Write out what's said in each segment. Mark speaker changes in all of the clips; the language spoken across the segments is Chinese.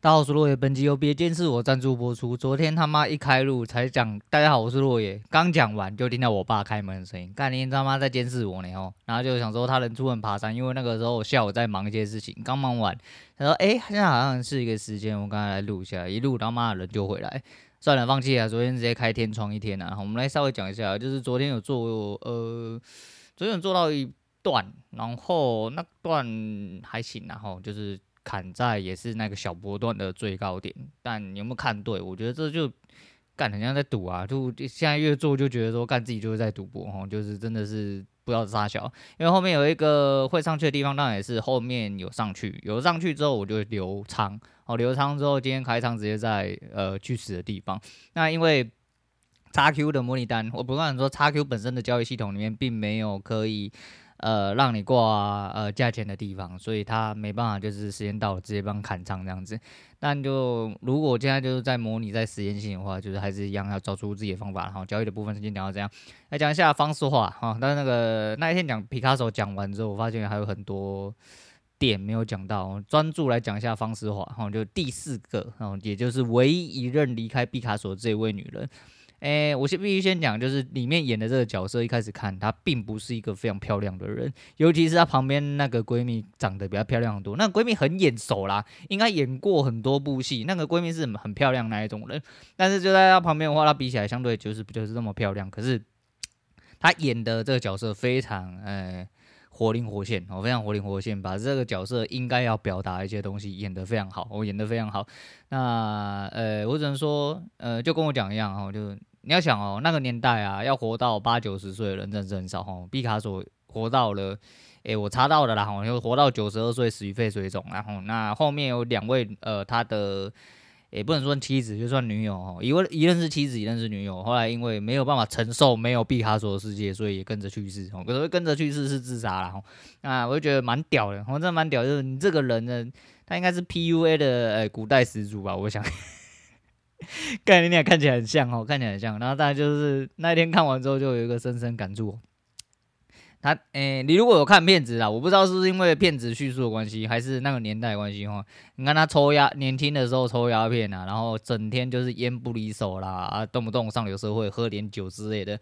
Speaker 1: 大家好，我是落叶。本集由别监视我赞助播出。昨天他妈一开录才讲，大家好，我是落叶。刚讲完就听到我爸开门的声音，干你他妈在监视我呢哦。然后就想说他能出门爬山，因为那个时候我下午在忙一些事情，刚忙完。他说：“哎、现在好像是一个时间，我刚才来录一下，一录他妈的人就回来，算了，放弃了。昨天直接开天窗一天啊。我们来稍微讲一下，就是昨天有做呃，昨天有做到一段，然后那段还行，然后就是。”砍在也是那个小波段的最高点，但你有没有看对？我觉得这就干很像在赌啊！就现在越做就觉得说干自己就是在赌博哦，就是真的是不知道杀小，因为后面有一个会上去的地方，当然也是后面有上去，有上去之后我就留仓哦，留仓之后今天开仓直接在呃去死的地方。那因为叉 Q 的模拟单，我不断说叉 Q 本身的交易系统里面并没有可以。呃，让你挂呃价钱的地方，所以他没办法，就是时间到了直接帮砍仓这样子。但就如果现在就是在模拟在实验性的话，就是还是一样要找出自己的方法。然后交易的部分先讲到这样，来讲一下方式化哈。但是那个那一天讲皮卡索讲完之后，我发现还有很多点没有讲到，专注来讲一下方式化哈。就第四个，然后也就是唯一一任离开毕卡索这位女人。诶，我先必须先讲，就是里面演的这个角色，一开始看她并不是一个非常漂亮的人，尤其是她旁边那个闺蜜长得比较漂亮很多。那闺蜜很眼熟啦，应该演过很多部戏。那个闺蜜是很漂亮那一种人，但是就在她旁边的话，她比起来相对就是不就是这么漂亮。可是她演的这个角色非常诶活灵活现，哦，非常活灵活现，把这个角色应该要表达一些东西演得非常好，我演得非常好。那呃，我只能说，呃，就跟我讲一样哦，就。你要想哦，那个年代啊，要活到八九十岁的人真的是很少哦。毕卡索活到了，诶、我查到了啦，吼，就活到九十二岁死于肺水肿。然后那后面有两位，呃，他的也、不能说妻子，就算女友哦，一位一任是妻子，一任是女友。后来因为没有办法承受没有毕卡索的世界，所以也跟着去世。哦，可是跟着去世是自杀了。吼，那我就觉得蛮屌的，我真的蛮屌，就是你这个人呢，他应该是 PUA 的呃古代始祖吧，我想。概念看起来很像哦，看起来很像。然后大家就是那天看完之后，就有一个深深感触。他，诶、你如果有看片子啊，我不知道是不是因为片子叙述的关系，还是那个年代关系哈。你看他抽鸦，年轻的时候抽鸦片啊，然后整天就是烟不离手啦，啊，动不动上流社会喝点酒之类的。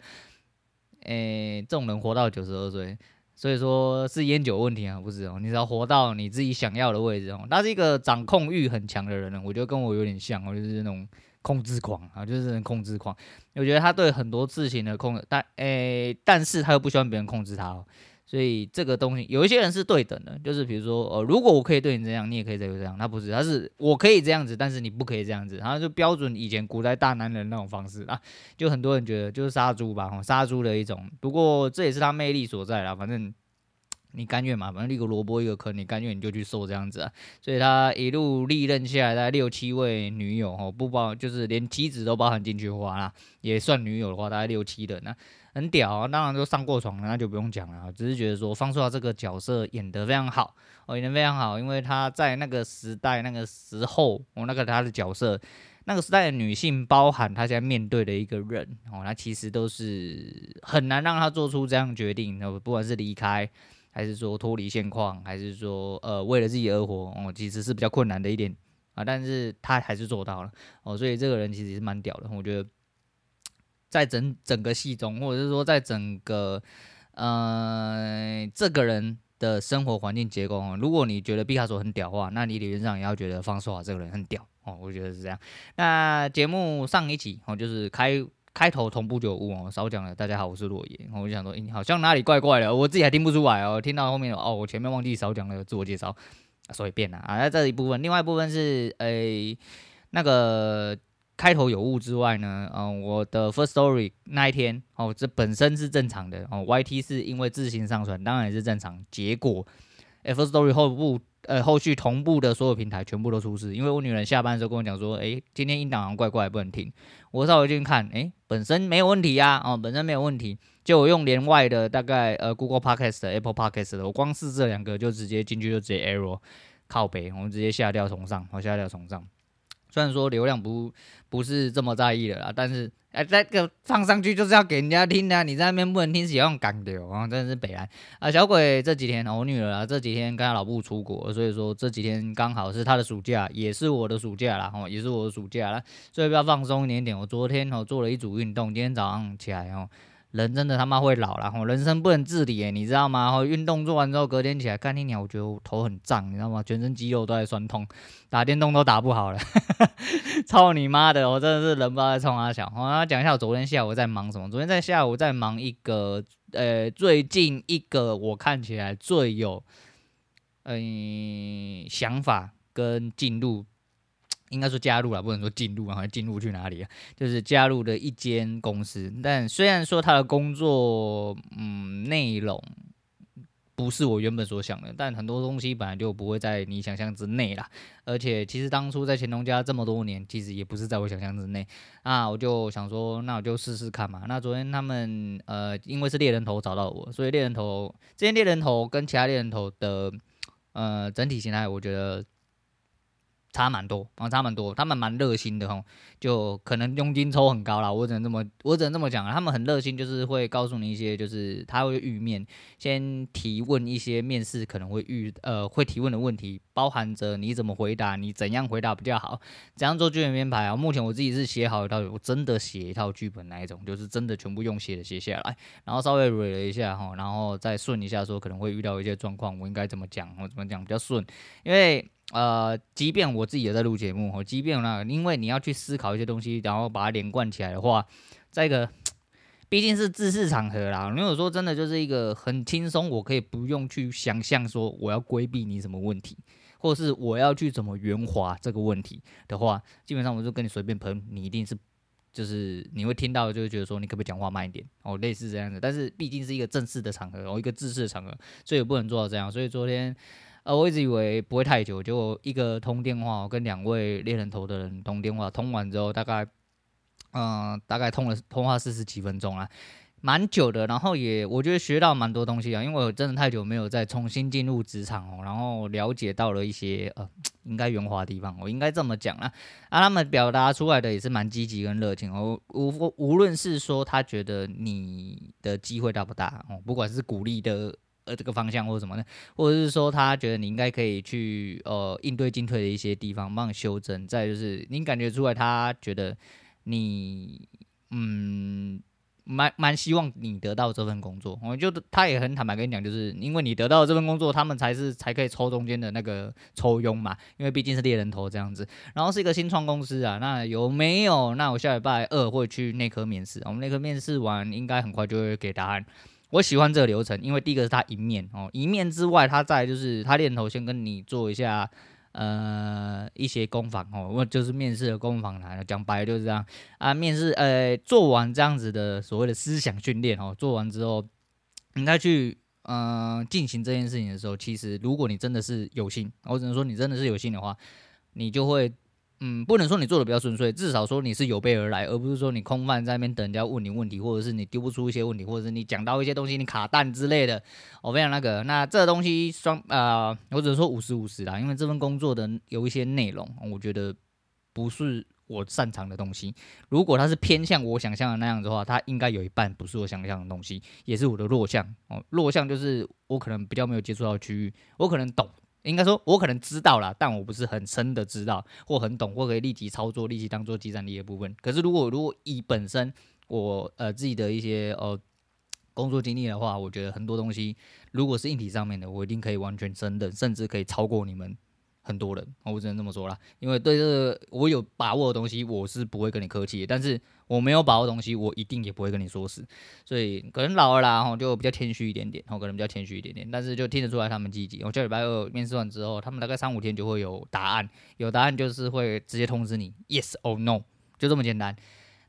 Speaker 1: 诶、这种人活到九十二岁，所以说是烟酒问题啊，不是哦。你只要活到你自己想要的位置哦。他是一个掌控欲很强的人呢，我觉得跟我有点像哦，就是那种。控制狂啊，就是控制狂。我觉得他对很多事情的控，但诶、但是他又不希望别人控制他哦，所以这个东西有一些人是对等的，就是比如说，呃，如果我可以对你这样，你也可以对我这样，他不是，他是我可以这样子，但是你不可以这样子，然后就标准以前古代大男人那种方式啊，就很多人觉得就是杀猪吧，杀猪的一种。不过这也是他魅力所在啦，反正。你甘愿嘛？反正一个萝卜一个坑，你甘愿你就去受这样子啊。所以他一路历任下来，大概六七位女友哦，不包就是连妻子都包含进去的话啦，也算女友的话，大概六七人呢，很屌啊。当然都上过床了，那就不用讲了。只是觉得说方硕这个角色演得非常好哦，演得非常好，因为他在那个时代那个时候，哦，那个他的角色，那个时代的女性，包含他现在面对的一个人哦，那其实都是很难让他做出这样决定，不管是离开。还是说脱离现况，还是说呃为了自己而活哦，其实是比较困难的一点啊，但是他还是做到了哦，所以这个人其实是蛮屌的。我觉得在整整个戏中，或者是说在整个呃这个人的生活环境结构哦，如果你觉得毕卡索很屌的话，那你理论上也要觉得方硕这个人很屌哦，我觉得是这样。那节目上一集哦，就是开。开头同步就有误哦，少讲了。大家好，我是落叶。我就想说，欸，好像哪里怪怪的，我自己还听不出来哦。听到后面哦，我前面忘记少讲了自我介绍，所以变了啊。那这一部分，另外一部分是诶、那个开头有误之外呢，嗯，我的 First Story 那一天哦，这本身是正常的哦。YT 是因为自行上传，当然也是正常。结果 First Story 后部。呃，后续同步的所有平台全部都出事，因为我女人下班的时候跟我讲说，诶，今天音档好像怪怪，不能听。我稍微进去看，诶，本身没有问题呀，哦，本身没有问题。就我用连外的，大概呃 Google Podcast、Apple Podcast 的，我光是这两个就直接进去就直接 error 靠北，我们直接下掉重上，我下掉重上。虽然说流量不不是这么在意的啦，但是哎，这个放上去就是要给人家听的，啊，你在那边不能听，是要用港流啊，真的是北来啊！小鬼这几天，我女儿啊这几天跟她老婆出国，所以说这几天刚好是她的暑假，也是我的暑假啦，哦，也是我的暑假啦，所以比较放松一点点。我昨天哦做了一组运动，今天早上起来哦。人真的他妈会老了，吼，人生不能自理，你知道吗？吼，运动做完之后，隔天起来干你鸟，我觉得我头很胀，你知道吗？全身肌肉都在酸痛，打电动都打不好了，操你妈的！我真的是人不知道在冲啊小。我要讲一下我昨天下午在忙什么。昨天在下午在忙一个，呃，最近一个我看起来最有，嗯、呃，想法跟进度。应该说加入了，不能说进入啊，好像进入去哪里啊？就是加入了一间公司，但虽然说他的工作，嗯，内容不是我原本所想的，但很多东西本来就不会在你想象之内啦。而且其实当初在前东家这么多年，其实也不是在我想象之内啊。我就想说，那我就试试看嘛。那昨天他们呃，因为是猎人头找到我，所以猎人头这间猎人头跟其他猎人头的呃整体形态，我觉得。差蛮多啊，差蛮多，他们蛮热心的吼，就可能佣金抽很高啦，我只能这么，我只能这么讲。他们很热心，就是会告诉你一些，就是他会预面先提问一些面试可能会遇呃会提问的问题，包含着你怎么回答，你怎样回答比较好，怎样做剧本编排啊。目前我自己是写好一套，我真的写一套剧本那一种，就是真的全部用写的写下来，然后稍微捋了一下哈，然后再顺一下说可能会遇到一些状况，我应该怎么讲，我怎么讲比较顺，因为。呃，即便我自己也在录节目，哦，即便那，因为你要去思考一些东西，然后把它连贯起来的话，再一个，毕竟是知识场合啦。如果说真的就是一个很轻松，我可以不用去想象说我要规避你什么问题，或是我要去怎么圆滑这个问题的话，基本上我就跟你随便喷，你一定是就是你会听到，就会觉得说你可不可以讲话慢一点哦，类似这样子。但是毕竟是一个正式的场合，哦，一个知识的场合，所以不能做到这样。所以昨天。呃，我一直以为不会太久，结果一个通电话，我跟两位猎人头的人通电话，通完之后大概，嗯、大概通了通话四十几分钟啊，蛮久的。然后也我觉得学到蛮多东西啊，因为我真的太久没有再重新进入职场哦，然后了解到了一些呃应该圆滑的地方，我应该这么讲啊。啊，他们表达出来的也是蛮积极跟热情哦，无无论是说他觉得你的机会大不大哦，不管是鼓励的。呃，这个方向或者什么呢？或者是说，他觉得你应该可以去呃应对进退的一些地方，帮你修正。再就是，你感觉出来，他觉得你嗯，蛮蛮希望你得到这份工作。我就他也很坦白跟你讲，就是因为你得到这份工作，他们才是才可以抽中间的那个抽佣嘛。因为毕竟是猎人头这样子，然后是一个新创公司啊。那有没有？那我下礼拜二会去内科面试。我们内科面试完，应该很快就会给答案。我喜欢这个流程，因为第一个是他一面哦，一面之外，他再就是他猎头先跟你做一下呃一些攻防哦，我就是面试的攻防来了，讲白了就是这样啊。面试呃做完这样子的所谓的思想训练哦，做完之后，你再去嗯进行这件事情的时候，其实如果你真的是有心，我只能说你真的是有心的话，你就会。嗯，不能说你做的比较顺遂，至少说你是有备而来，而不是说你空泛在那边等人家问你问题，或者是你丢不出一些问题，或者是你讲到一些东西你卡蛋之类的。我非常那个，那这东西双啊、呃，我只能说五十五十啦，因为这份工作的有一些内容，我觉得不是我擅长的东西。如果它是偏向我想象的那样子的话，它应该有一半不是我想象的东西，也是我的弱项哦。弱项就是我可能比较没有接触到区域，我可能懂。应该说，我可能知道啦，但我不是很深的知道，或很懂，或可以立即操作、立即当做即战力的部分。可是，如果如果以本身我呃自己的一些呃工作经历的话，我觉得很多东西，如果是硬体上面的，我一定可以完全真的，甚至可以超过你们。很多人，我只能这么说啦，因为对这个我有把握的东西，我是不会跟你客气；但是我没有把握的东西，我一定也不会跟你说实。所以可能老了啦，哈，就比较谦虚一点点，然后可能比较谦虚一点点。但是就听得出来他们积极。我下礼拜二面试完之后，他们大概三五天就会有答案，有答案就是会直接通知你，yes or no，就这么简单。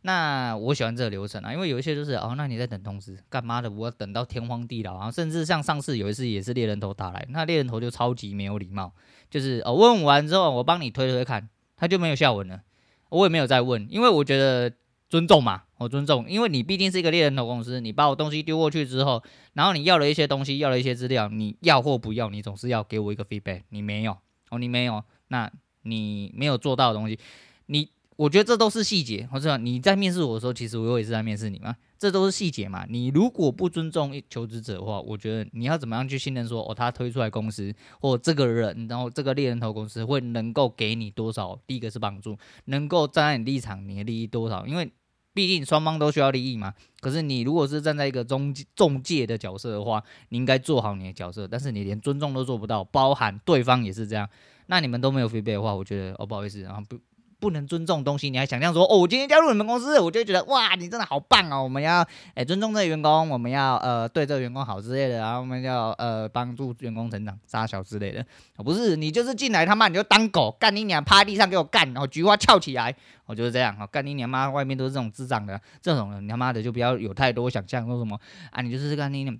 Speaker 1: 那我喜欢这个流程啊，因为有一些就是哦，那你在等通知干嘛的？我要等到天荒地老，啊甚至像上次有一次也是猎人头打来，那猎人头就超级没有礼貌，就是哦问完之后我帮你推推看，他就没有下文了，我也没有再问，因为我觉得尊重嘛，我尊重，因为你毕竟是一个猎人头公司，你把我东西丢过去之后，然后你要了一些东西，要了一些资料，你要或不要，你总是要给我一个 feedback，你没有哦，你没有，那你没有做到的东西。你。我觉得这都是细节，我知道你在面试我的时候，其实我也是在面试你嘛，这都是细节嘛。你如果不尊重求职者的话，我觉得你要怎么样去信任说，哦，他推出来公司或这个人，然后这个猎人头公司会能够给你多少？第一个是帮助，能够站在你立场，你的利益多少？因为毕竟双方都需要利益嘛。可是你如果是站在一个中中介的角色的话，你应该做好你的角色，但是你连尊重都做不到，包含对方也是这样，那你们都没有回贝的话，我觉得哦，不好意思，然后不。不能尊重东西，你还想象说哦，我今天加入你们公司，我就觉得哇，你真的好棒哦！我们要哎、尊重这个员工，我们要呃对这个员工好之类的，然后我们要呃帮助员工成长、杀小之类的。不是你就是进来他妈你就当狗干你娘，趴地上给我干，然后菊花翘起来，我就是这样啊，干你娘妈，外面都是这种智障的，这种人你他妈的就不要有太多想象说什么啊，你就是干你娘。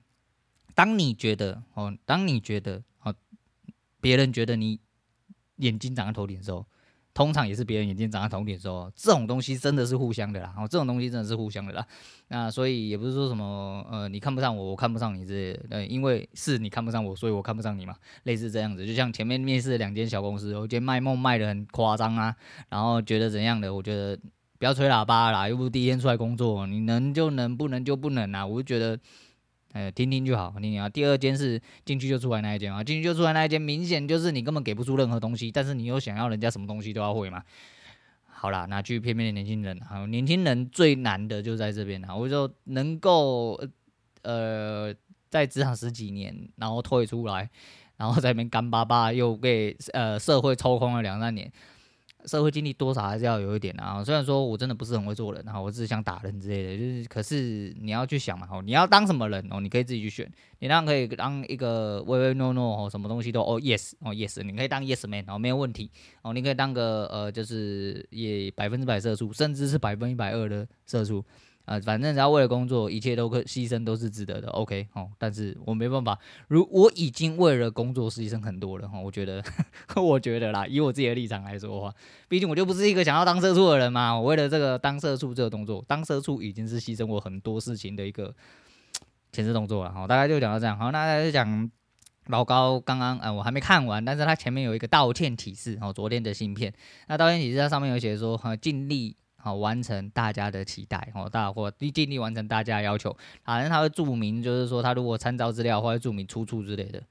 Speaker 1: 当你觉得哦，当你觉得哦，别人觉得你眼睛长在头顶的时候。通常也是别人眼睛长在同点的时候，这种东西真的是互相的啦。哦，这种东西真的是互相的啦。那所以也不是说什么呃，你看不上我，我看不上你之类的。呃，因为是你看不上我，所以我看不上你嘛。类似这样子，就像前面面试两间小公司，我觉得卖梦卖得很夸张啊，然后觉得怎样的，我觉得不要吹喇叭啦，又不是第一天出来工作，你能就能，不能就不能啊。我就觉得。哎，听听就好，听听啊。第二间是进去就出来那一间啊，进去就出来那一间，明显就是你根本给不出任何东西，但是你又想要人家什么东西都要会嘛。好啦，那去骗骗的年轻人，好，年轻人最难的就在这边啊。我就能够呃，在职场十几年，然后退出来，然后在那边干巴巴又被呃社会抽空了两三年。社会经历多少还是要有一点的啊。虽然说我真的不是很会做人，然后我只是想打人之类的，就是可是你要去想嘛，哦，你要当什么人哦，你可以自己去选。你当然可以当一个唯唯诺诺哦，什么东西都哦 yes 哦 yes，你可以当 yes man 哦，没有问题哦。你可以当个呃，就是也百分之百社畜，甚至是百分之一百二的社畜。啊，反正只要为了工作，一切都可牺牲都是值得的。OK，哦，但是我没办法，如我已经为了工作牺牲很多了哈，我觉得，我觉得啦，以我自己的立场来说的话，毕竟我就不是一个想要当社畜的人嘛。我为了这个当社畜这个动作，当社畜已经是牺牲我很多事情的一个前置动作了。好，大概就讲到这样。好，那大家就讲老高刚刚，呃，我还没看完，但是他前面有一个道歉启事哦，昨天的信片。那道歉启事它上面有写说，哈，尽力。好，完成大家的期待，哦，大伙尽力完成大家要求。反正他会注明，就是说他如果参照资料，或者注明出处之类的。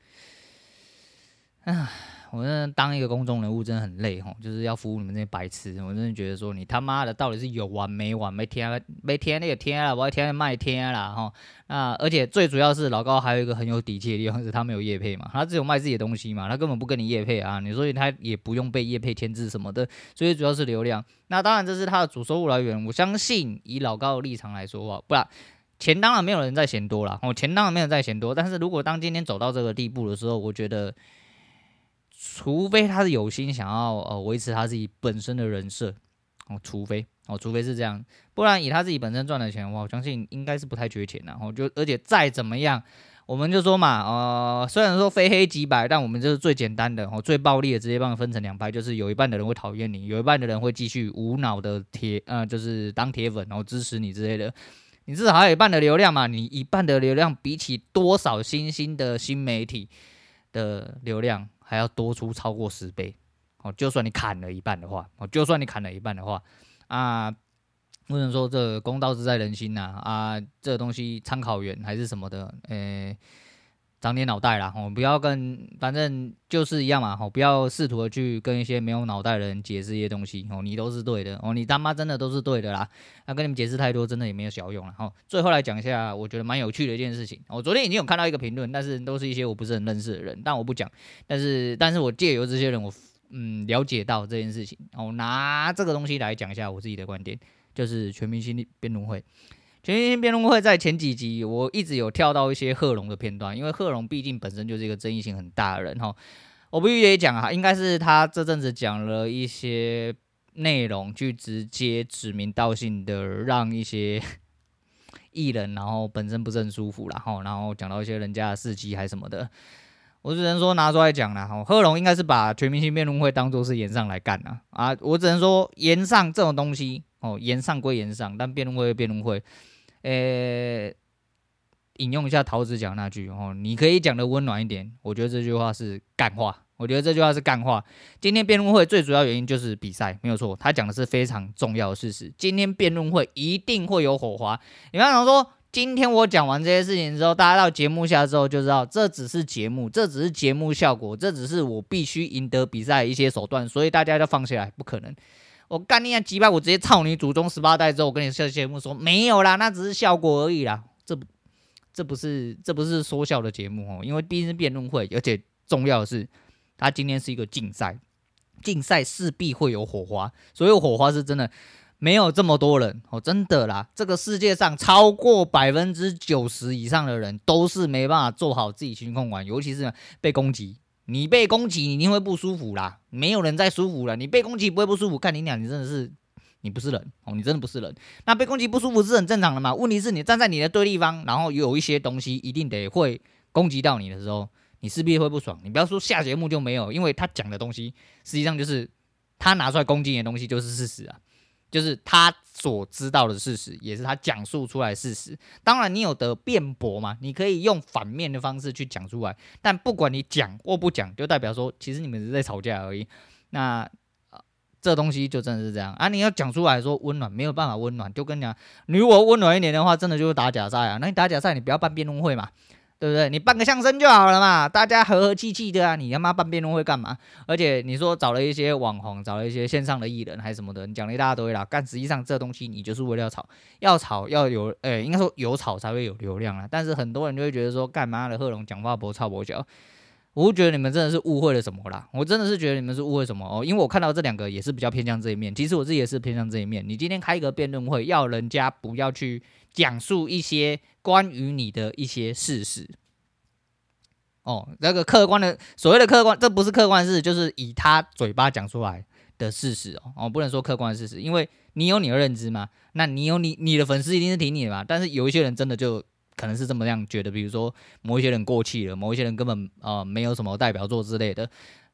Speaker 1: 唉。我真的当一个公众人物真的很累吼，就是要服务你们这些白痴。我真的觉得说你他妈的到底是有完没完？没天没天那个天了，我要天卖天了哈。那而且最主要是老高还有一个很有底气的地方是，他没有业配嘛，他只有卖自己的东西嘛，他根本不跟你业配啊。你说他也不用被业配牵制什么的，所以主要是流量。那当然这是他的主收入来源。我相信以老高的立场来说话，不然钱当然没有人在嫌多了，哦，钱当然没有人在嫌多。但是如果当今天走到这个地步的时候，我觉得。除非他是有心想要呃维持他自己本身的人设哦，除非哦，除非是这样，不然以他自己本身赚的钱的话，我相信应该是不太缺钱的。然后就而且再怎么样，我们就说嘛，呃，虽然说非黑即白，但我们就是最简单的哦，最暴力的，直接帮你分成两派，就是有一半的人会讨厌你，有一半的人会继续无脑的铁呃，就是当铁粉然后支持你之类的。你至少还有一半的流量嘛，你一半的流量比起多少新兴的新媒体的流量。还要多出超过十倍，哦，就算你砍了一半的话，哦，就算你砍了一半的话，啊，不能说这公道自在人心呐，啊，这东西参考源还是什么的，诶、长点脑袋啦，吼，不要跟，反正就是一样嘛，吼，不要试图的去跟一些没有脑袋的人解释一些东西，哦，你都是对的，哦，你他妈真的都是对的啦，那跟你们解释太多，真的也没有小用了，吼。最后来讲一下，我觉得蛮有趣的一件事情，我昨天已经有看到一个评论，但是都是一些我不是很认识的人，但我不讲，但是，但是我借由这些人，我嗯了解到这件事情，我拿这个东西来讲一下我自己的观点，就是全明星辩论会。全明星辩论会在前几集，我一直有跳到一些贺龙的片段，因为贺龙毕竟本身就是一个争议性很大的人哈。我不预也讲啊，应该是他这阵子讲了一些内容，去直接指名道姓的让一些 艺人，然后本身不是很舒服，然后然后讲到一些人家的事迹还什么的，我只能说拿出来讲了哈。贺龙应该是把全明星辩论会当做是炎上来干啊啊！我只能说炎上这种东西哦，炎上归炎上，但辩论会辩论会。呃、引用一下陶子讲那句哦，你可以讲的温暖一点，我觉得这句话是干话我觉得这句话是干话。今天辩论会最主要原因就是比赛，没有错，他讲的是非常重要的事实。今天辩论会一定会有火花。你刚刚说，今天我讲完这些事情之后，大家到节目下之后就知道，这只是节目，这只是节目效果，这只是我必须赢得比赛的一些手段，所以大家就放下来，不可能。我干你娘几百，我直接操你祖宗十八代之后，我跟你下节目说没有啦，那只是效果而已啦。这不，这不是，这不是说笑的节目哦，因为毕竟是辩论会，而且重要的是，他今天是一个竞赛，竞赛势必会有火花，所有火花是真的没有这么多人哦，真的啦，这个世界上超过百分之九十以上的人都是没办法做好自己情绪控管，尤其是被攻击。你被攻击，你一定会不舒服啦。没有人再舒服了。你被攻击不会不舒服，看你俩，你真的是，你不是人哦，你真的不是人。那被攻击不舒服是很正常的嘛？问题是你站在你的对立方，然后有一些东西一定得会攻击到你的时候，你势必会不爽。你不要说下节目就没有，因为他讲的东西实际上就是他拿出来攻击你的东西就是事实啊。就是他所知道的事实，也是他讲述出来事实。当然，你有得辩驳嘛？你可以用反面的方式去讲出来。但不管你讲或不讲，就代表说，其实你们是在吵架而已。那、这东西就真的是这样啊！你要讲出来说温暖，没有办法温暖，就跟你讲，你如果温暖一点的话，真的就是打假赛啊！那你打假赛，你不要办辩论会嘛。对不对？你办个相声就好了嘛，大家和和气气的啊！你他妈办辩论会干嘛？而且你说找了一些网红，找了一些线上的艺人还是什么的，你讲了一大堆啦。但实际上这东西你就是为了要炒，要炒要有，诶，应该说有炒才会有流量啊。但是很多人就会觉得说，干嘛的贺龙讲话不操不脚？我觉得你们真的是误会了什么啦！我真的是觉得你们是误会什么哦，因为我看到这两个也是比较偏向这一面。其实我自己也是偏向这一面。你今天开一个辩论会，要人家不要去讲述一些关于你的一些事实。哦，那个客观的所谓的客观，这不是客观事实，就是以他嘴巴讲出来的事实哦。哦，不能说客观事实，因为你有你的认知嘛，那你有你你的粉丝一定是挺你的嘛。但是有一些人真的就可能是这么样觉得，比如说某一些人过气了，某一些人根本啊、呃、没有什么代表作之类的，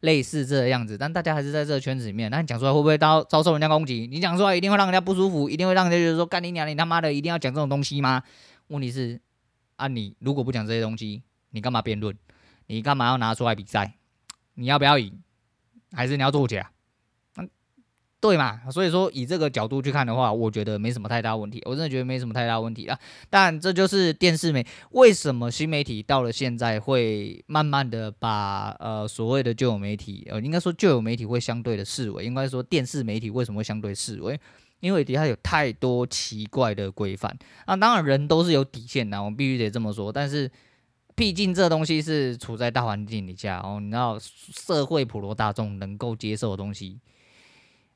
Speaker 1: 类似这个样子。但大家还是在这个圈子里面，那你讲出来会不会遭遭受人家攻击？你讲出来一定会让人家不舒服，一定会让人家觉得说干你娘，你他妈的一定要讲这种东西吗？问题是啊，你如果不讲这些东西，你干嘛辩论？你干嘛要拿出来比赛？你要不要赢？还是你要作假？对嘛？所以说以这个角度去看的话，我觉得没什么太大问题。我真的觉得没什么太大问题啊。但这就是电视媒为什么新媒体到了现在会慢慢的把呃所谓的旧有媒体呃应该说旧有媒体会相对的式微，应该说电视媒体为什么会相对式微？因为底下有太多奇怪的规范。那当然人都是有底线的，我们必须得这么说。但是。毕竟这东西是处在大环境底下哦，你知道社会普罗大众能够接受的东西，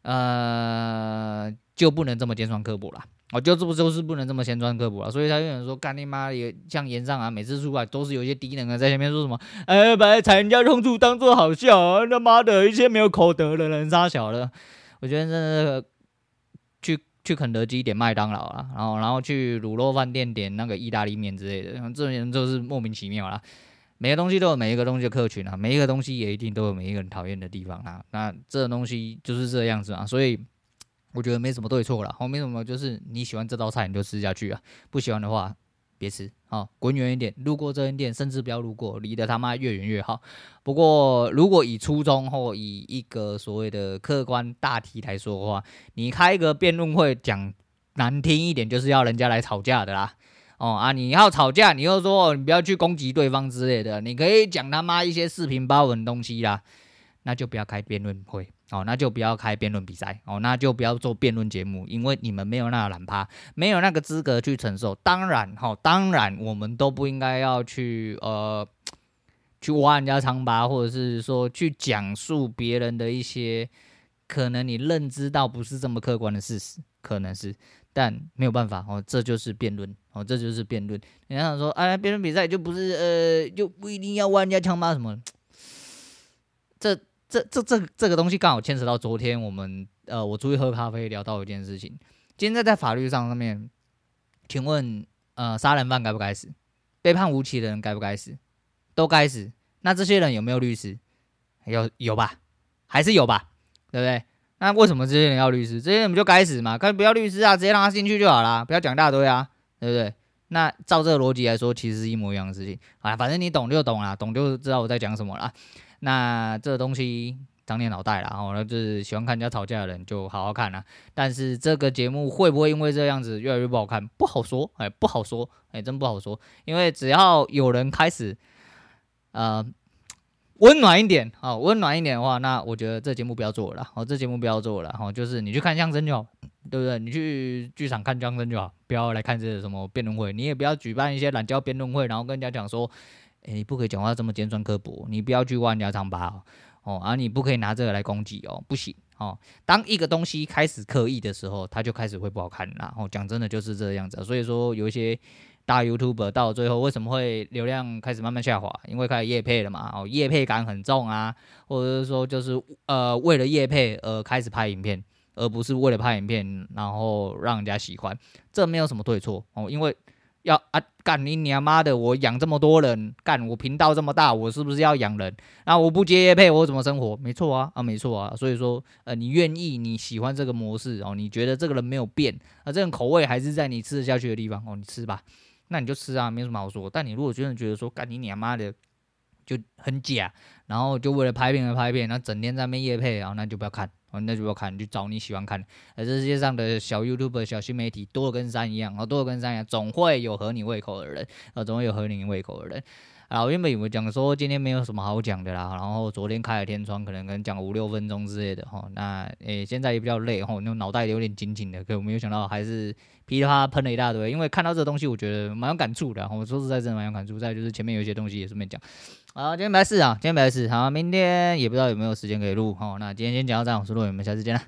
Speaker 1: 呃，就不能这么尖酸刻薄了。哦，就这不就是不能这么尖酸刻薄了。所以他有人说，干你妈也像炎上啊，每次出来都是有一些低能的在前面说什么，哎，把踩人家痛处当做好笑啊，他妈的一些没有口德的人杀小了。我觉得真的去。去肯德基点麦当劳啊，然后然后去卤肉饭店点那个意大利面之类的，这种人就是莫名其妙啦。每个东西都有每一个东西的客群啊，每一个东西也一定都有每一个人讨厌的地方啊。那这种东西就是这样子啊，所以我觉得没什么对错啦，后面什么就是你喜欢这道菜你就吃下去啊，不喜欢的话。别吃，啊，滚远一点，路过这间店，甚至不要路过，离得他妈越远越好。不过，如果以初衷或以一个所谓的客观大题来说的话，你开一个辩论会，讲难听一点，就是要人家来吵架的啦。哦啊，你要吵架，你又说你不要去攻击对方之类的，你可以讲他妈一些四平八稳东西啦，那就不要开辩论会。哦，那就不要开辩论比赛哦，那就不要做辩论节目，因为你们没有那个懒趴，没有那个资格去承受。当然，哈、哦，当然，我们都不应该要去呃，去挖人家疮疤，或者是说去讲述别人的一些可能你认知到不是这么客观的事实，可能是，但没有办法哦，这就是辩论哦，这就是辩论。你想说，哎，辩论比赛就不是呃，就不一定要弯人家枪吗什么，这。这这这这个东西刚好牵扯到昨天我们呃，我出去喝咖啡聊到一件事情。今天在法律上上面，请问呃，杀人犯该不该死？被判无期的人该不该死？都该死。那这些人有没有律师？有有吧？还是有吧？对不对？那为什么这些人要律师？这些人不就该死吗？该不要律师啊，直接让他进去就好了，不要讲一大堆啊，对不对？那照这个逻辑来说，其实是一模一样的事情啊。反正你懂就懂了，懂就知道我在讲什么了。那这个东西长点脑袋啦，然后就是喜欢看人家吵架的人就好好看啦。但是这个节目会不会因为这样子越来越不好看？不好说，哎，不好说，哎，真不好说。因为只要有人开始，呃。温暖一点啊，温暖一点的话，那我觉得这节目不要做了，哦，这节目不要做了，哦，就是你去看相声就好，对不对？你去剧场看相声就好，不要来看这个什么辩论会，你也不要举办一些懒教辩论会，然后跟人家讲说，哎，你不可以讲话这么尖酸刻薄，你不要去挖人家疮疤哦，哦，啊，你不可以拿这个来攻击哦，不行哦。当一个东西开始刻意的时候，它就开始会不好看了，哦，讲真的就是这样子，所以说有一些。大 YouTube 到最后为什么会流量开始慢慢下滑？因为开始夜配了嘛，哦，夜配感很重啊，或者是说就是呃为了夜配而开始拍影片，而不是为了拍影片然后让人家喜欢，这没有什么对错哦，因为要啊干你娘妈的，我养这么多人，干我频道这么大，我是不是要养人？那我不接业配，我怎么生活？没错啊，啊没错啊，所以说呃你愿意你喜欢这个模式哦，你觉得这个人没有变啊，这种口味还是在你吃得下去的地方哦，你吃吧。那你就吃啊，没什么好说。但你如果真的觉得说，干你娘妈的就很假，然后就为了拍片而拍片，然后整天在那边业配，然后那就不要看，那就不要看，就找你喜欢看。而这世界上的小 YouTube、小新媒体多的跟山一样，多的跟山一样，总会有合你胃口的人，呃，总会有合你胃口的人。啊，我原本以为讲说今天没有什么好讲的啦，然后昨天开了天窗，可能可能讲五六分钟之类的哈。那诶、现在也比较累哈，那脑袋有点紧紧的，可我没有想到还是噼里啪啦喷了一大堆。因为看到这东西，我觉得蛮有感触的。我说实在，真的蛮有感触。再就是前面有些东西也顺便讲。好，今天没事啊，今天没事。好，明天也不知道有没有时间可以录。好，那今天先讲到这样，我是洛伟，我们下次见了。